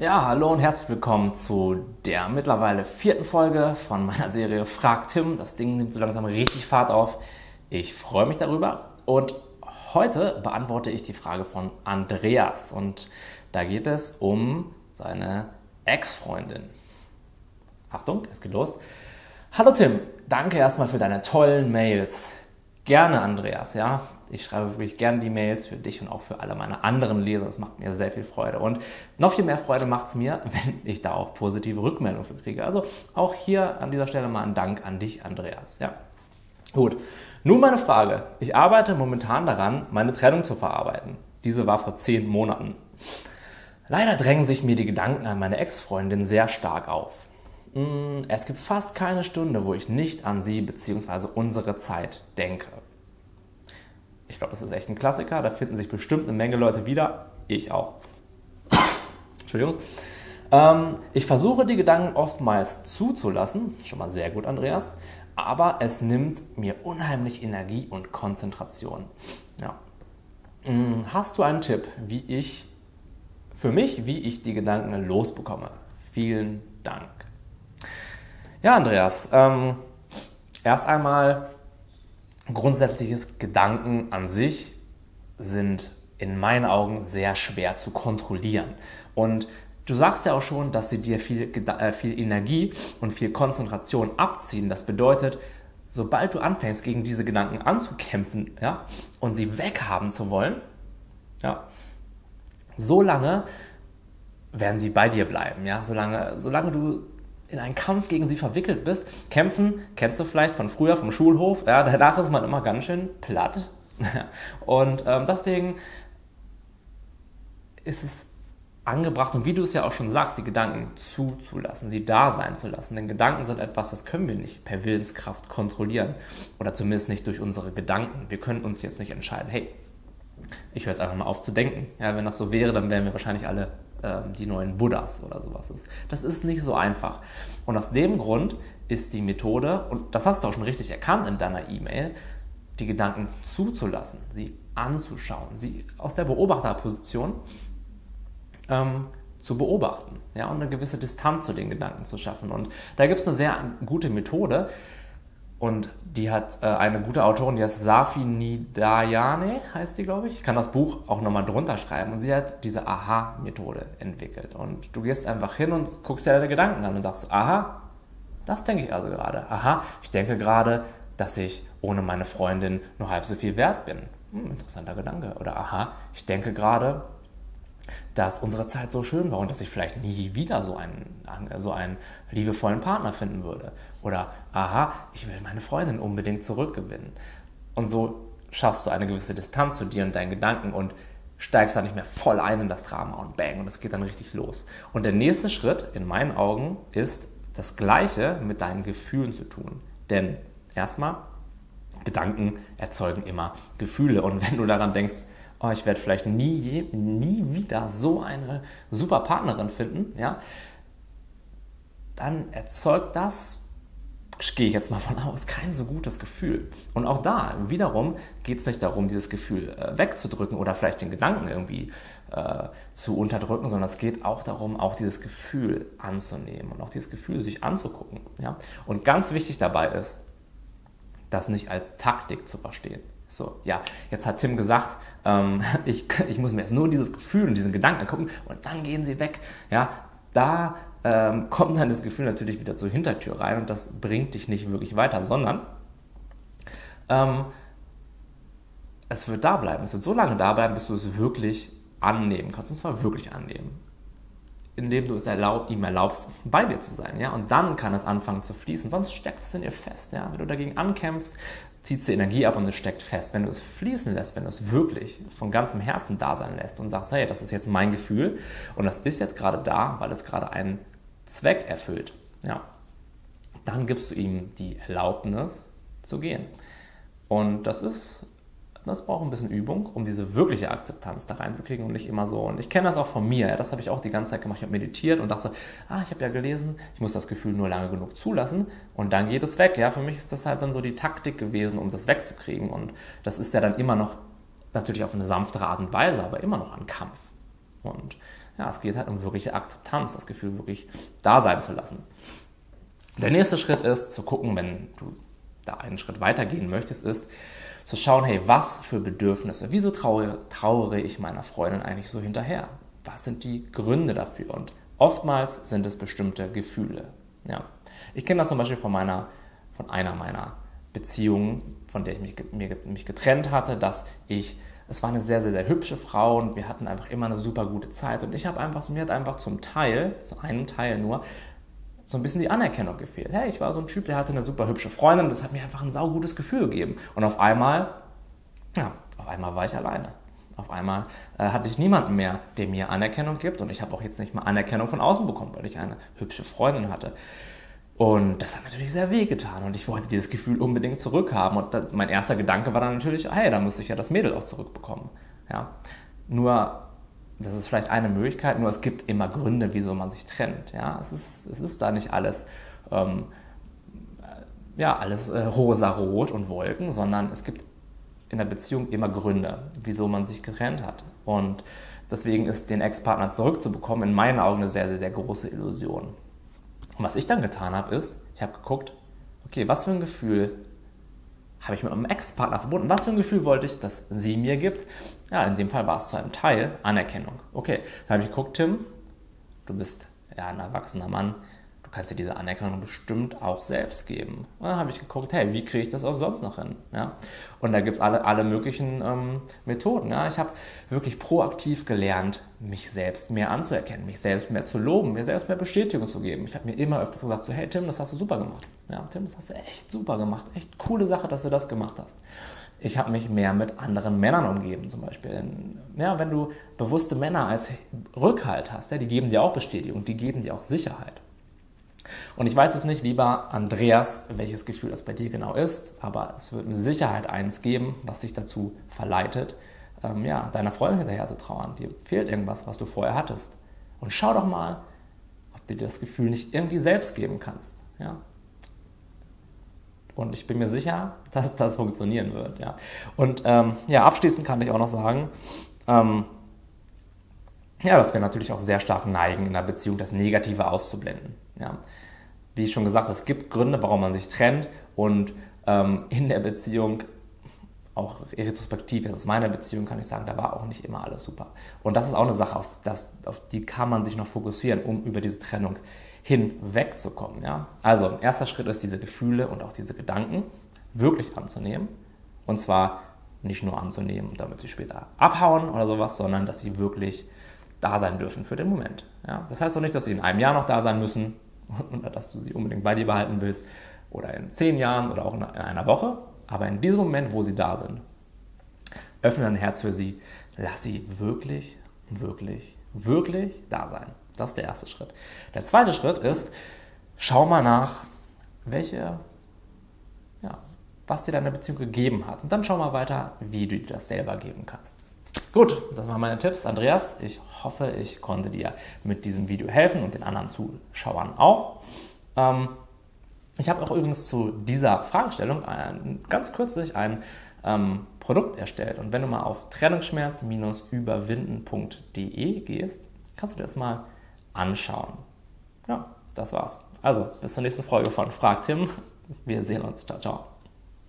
Ja, hallo und herzlich willkommen zu der mittlerweile vierten Folge von meiner Serie Frag Tim. Das Ding nimmt so langsam richtig Fahrt auf. Ich freue mich darüber und heute beantworte ich die Frage von Andreas und da geht es um seine Ex-Freundin. Achtung, es geht los. Hallo Tim, danke erstmal für deine tollen Mails. Gerne, Andreas, ja. Ich schreibe wirklich gerne die Mails für dich und auch für alle meine anderen Leser. Das macht mir sehr viel Freude. Und noch viel mehr Freude macht es mir, wenn ich da auch positive Rückmeldungen für kriege. Also auch hier an dieser Stelle mal ein Dank an dich, Andreas. Ja. Gut. Nun meine Frage. Ich arbeite momentan daran, meine Trennung zu verarbeiten. Diese war vor zehn Monaten. Leider drängen sich mir die Gedanken an meine Ex-Freundin sehr stark auf. Hm, es gibt fast keine Stunde, wo ich nicht an sie bzw. unsere Zeit denke. Ich glaube, das ist echt ein Klassiker. Da finden sich bestimmt eine Menge Leute wieder. Ich auch. Entschuldigung. Ähm, ich versuche die Gedanken oftmals zuzulassen. Schon mal sehr gut, Andreas. Aber es nimmt mir unheimlich Energie und Konzentration. Ja. Hm, hast du einen Tipp, wie ich für mich, wie ich die Gedanken losbekomme? Vielen Dank. Ja, Andreas. Ähm, erst einmal grundsätzliches Gedanken an sich sind in meinen Augen sehr schwer zu kontrollieren. Und du sagst ja auch schon, dass sie dir viel, äh, viel Energie und viel Konzentration abziehen. Das bedeutet, sobald du anfängst, gegen diese Gedanken anzukämpfen ja, und sie weghaben zu wollen, ja, so lange werden sie bei dir bleiben. Ja? Solange, solange du in einen Kampf gegen sie verwickelt bist. Kämpfen kennst du vielleicht von früher, vom Schulhof. Ja, danach ist man immer ganz schön platt. Und ähm, deswegen ist es angebracht und wie du es ja auch schon sagst, die Gedanken zuzulassen, sie da sein zu lassen. Denn Gedanken sind etwas, das können wir nicht per Willenskraft kontrollieren oder zumindest nicht durch unsere Gedanken. Wir können uns jetzt nicht entscheiden, hey, ich höre jetzt einfach mal auf zu denken. Ja, wenn das so wäre, dann wären wir wahrscheinlich alle ähm, die neuen Buddhas oder sowas ist. Das ist nicht so einfach. Und aus dem Grund ist die Methode, und das hast du auch schon richtig erkannt in deiner E-Mail, die Gedanken zuzulassen, sie anzuschauen, sie aus der Beobachterposition ähm, zu beobachten ja, und eine gewisse Distanz zu den Gedanken zu schaffen. Und da gibt es eine sehr gute Methode, und die hat äh, eine gute Autorin, die heißt Safi Nidayane, heißt die, glaube ich. Ich kann das Buch auch nochmal drunter schreiben. Und sie hat diese Aha-Methode entwickelt. Und du gehst einfach hin und guckst dir deine Gedanken an und sagst, aha, das denke ich also gerade. Aha, ich denke gerade, dass ich ohne meine Freundin nur halb so viel wert bin. Hm, interessanter Gedanke. Oder aha, ich denke gerade, dass unsere Zeit so schön war und dass ich vielleicht nie wieder so einen, so einen liebevollen Partner finden würde. Oder, aha, ich will meine Freundin unbedingt zurückgewinnen. Und so schaffst du eine gewisse Distanz zu dir und deinen Gedanken und steigst dann nicht mehr voll ein in das Drama und bang und es geht dann richtig los. Und der nächste Schritt in meinen Augen ist das Gleiche mit deinen Gefühlen zu tun. Denn erstmal, Gedanken erzeugen immer Gefühle. Und wenn du daran denkst, oh, ich werde vielleicht nie, nie wieder so eine super Partnerin finden, ja, dann erzeugt das gehe ich jetzt mal von aus, kein so gutes Gefühl. Und auch da, wiederum, geht es nicht darum, dieses Gefühl äh, wegzudrücken oder vielleicht den Gedanken irgendwie äh, zu unterdrücken, sondern es geht auch darum, auch dieses Gefühl anzunehmen und auch dieses Gefühl sich anzugucken. Ja? Und ganz wichtig dabei ist, das nicht als Taktik zu verstehen. So, ja, jetzt hat Tim gesagt, ähm, ich, ich muss mir jetzt nur dieses Gefühl und diesen Gedanken angucken und dann gehen sie weg. Ja, da ähm, kommt dann das Gefühl natürlich wieder zur Hintertür rein und das bringt dich nicht wirklich weiter, sondern ähm, es wird da bleiben. Es wird so lange da bleiben, bis du es wirklich annehmen kannst. Und zwar wirklich annehmen. Indem du es erlaub, ihm erlaubst, bei dir zu sein. Ja? Und dann kann es anfangen zu fließen. Sonst steckt es in dir fest. Ja? Wenn du dagegen ankämpfst, zieht die Energie ab und es steckt fest. Wenn du es fließen lässt, wenn du es wirklich von ganzem Herzen da sein lässt und sagst, hey, das ist jetzt mein Gefühl und das ist jetzt gerade da, weil es gerade einen Zweck erfüllt, ja, dann gibst du ihm die Erlaubnis zu gehen. Und das ist, das braucht ein bisschen Übung, um diese wirkliche Akzeptanz da reinzukriegen und nicht immer so. Und ich kenne das auch von mir, das habe ich auch die ganze Zeit gemacht. Ich habe meditiert und dachte, ah, ich habe ja gelesen, ich muss das Gefühl nur lange genug zulassen und dann geht es weg. Ja, für mich ist das halt dann so die Taktik gewesen, um das wegzukriegen. Und das ist ja dann immer noch, natürlich auf eine sanftere Art und Weise, aber immer noch ein Kampf. Und ja, es geht halt um wirkliche Akzeptanz, das Gefühl wirklich da sein zu lassen. Der nächste Schritt ist zu gucken, wenn du da einen Schritt weitergehen möchtest, ist zu schauen, hey, was für Bedürfnisse, wieso trauere, trauere ich meiner Freundin eigentlich so hinterher? Was sind die Gründe dafür? Und oftmals sind es bestimmte Gefühle. Ja. Ich kenne das zum Beispiel von, meiner, von einer meiner Beziehungen, von der ich mich, mir, mich getrennt hatte, dass ich es war eine sehr, sehr, sehr hübsche Frau und wir hatten einfach immer eine super gute Zeit. Und ich habe einfach, mir hat einfach zum Teil, zu einem Teil nur, so ein bisschen die Anerkennung gefehlt. Hey, ich war so ein Typ, der hatte eine super hübsche Freundin, das hat mir einfach ein saugutes Gefühl gegeben. Und auf einmal, ja, auf einmal war ich alleine. Auf einmal äh, hatte ich niemanden mehr, der mir Anerkennung gibt und ich habe auch jetzt nicht mal Anerkennung von außen bekommen, weil ich eine hübsche Freundin hatte. Und das hat natürlich sehr weh getan und ich wollte dieses Gefühl unbedingt zurückhaben. Und das, mein erster Gedanke war dann natürlich, hey, da muss ich ja das Mädel auch zurückbekommen. Ja. Nur das ist vielleicht eine Möglichkeit, nur es gibt immer Gründe, wieso man sich trennt. Ja, es ist, es ist da nicht alles, ähm, ja, alles äh, rosa-rot und Wolken, sondern es gibt in der Beziehung immer Gründe, wieso man sich getrennt hat. Und deswegen ist den Ex-Partner zurückzubekommen in meinen Augen eine sehr, sehr, sehr große Illusion. Und was ich dann getan habe, ist, ich habe geguckt, okay, was für ein Gefühl habe ich mit meinem Ex-Partner verbunden. Was für ein Gefühl wollte ich, dass sie mir gibt? Ja, in dem Fall war es zu einem Teil Anerkennung. Okay, dann habe ich geguckt, Tim, du bist ja ein erwachsener Mann, du kannst dir diese Anerkennung bestimmt auch selbst geben. Und dann habe ich geguckt, hey, wie kriege ich das auch sonst noch hin? Ja? Und da gibt es alle, alle möglichen ähm, Methoden. Ja? Ich habe wirklich proaktiv gelernt, mich selbst mehr anzuerkennen, mich selbst mehr zu loben, mir selbst mehr Bestätigung zu geben. Ich habe mir immer öfters gesagt, so, hey Tim, das hast du super gemacht. Ja, Tim, das hast du echt super gemacht. Echt coole Sache, dass du das gemacht hast. Ich habe mich mehr mit anderen Männern umgeben, zum Beispiel. Ja, wenn du bewusste Männer als Rückhalt hast, ja, die geben dir auch Bestätigung, die geben dir auch Sicherheit. Und ich weiß es nicht, lieber Andreas, welches Gefühl das bei dir genau ist, aber es wird mit Sicherheit eins geben, was dich dazu verleitet, ähm, ja, deiner Freundin hinterher zu trauern. Dir fehlt irgendwas, was du vorher hattest. Und schau doch mal, ob du dir das Gefühl nicht irgendwie selbst geben kannst. Ja? Und ich bin mir sicher, dass das funktionieren wird. Ja? Und ähm, ja, abschließend kann ich auch noch sagen, ähm, ja, dass wir natürlich auch sehr stark neigen, in einer Beziehung das Negative auszublenden. Ja. Wie schon gesagt es gibt Gründe, warum man sich trennt und ähm, in der Beziehung, auch retrospektiv, aus meiner Beziehung kann ich sagen, da war auch nicht immer alles super. Und das ist auch eine Sache, auf, das, auf die kann man sich noch fokussieren, um über diese Trennung hinwegzukommen. Ja. Also, erster Schritt ist, diese Gefühle und auch diese Gedanken wirklich anzunehmen. Und zwar nicht nur anzunehmen, damit sie später abhauen oder sowas, sondern dass sie wirklich da sein dürfen für den Moment. Ja? Das heißt auch nicht, dass sie in einem Jahr noch da sein müssen oder dass du sie unbedingt bei dir behalten willst oder in zehn Jahren oder auch in einer Woche. Aber in diesem Moment, wo sie da sind, öffne dein Herz für sie, lass sie wirklich, wirklich, wirklich da sein. Das ist der erste Schritt. Der zweite Schritt ist, schau mal nach, welche, ja, was dir deine Beziehung gegeben hat. Und dann schau mal weiter, wie du dir das selber geben kannst. Gut, das waren meine Tipps. Andreas, ich hoffe, ich konnte dir mit diesem Video helfen und den anderen Zuschauern auch. Ähm, ich habe auch übrigens zu dieser Fragestellung ein, ganz kürzlich ein ähm, Produkt erstellt. Und wenn du mal auf trennungsschmerz-überwinden.de gehst, kannst du dir das mal anschauen. Ja, das war's. Also, bis zur nächsten Folge von Frag Tim. Wir sehen uns. Ciao, ciao.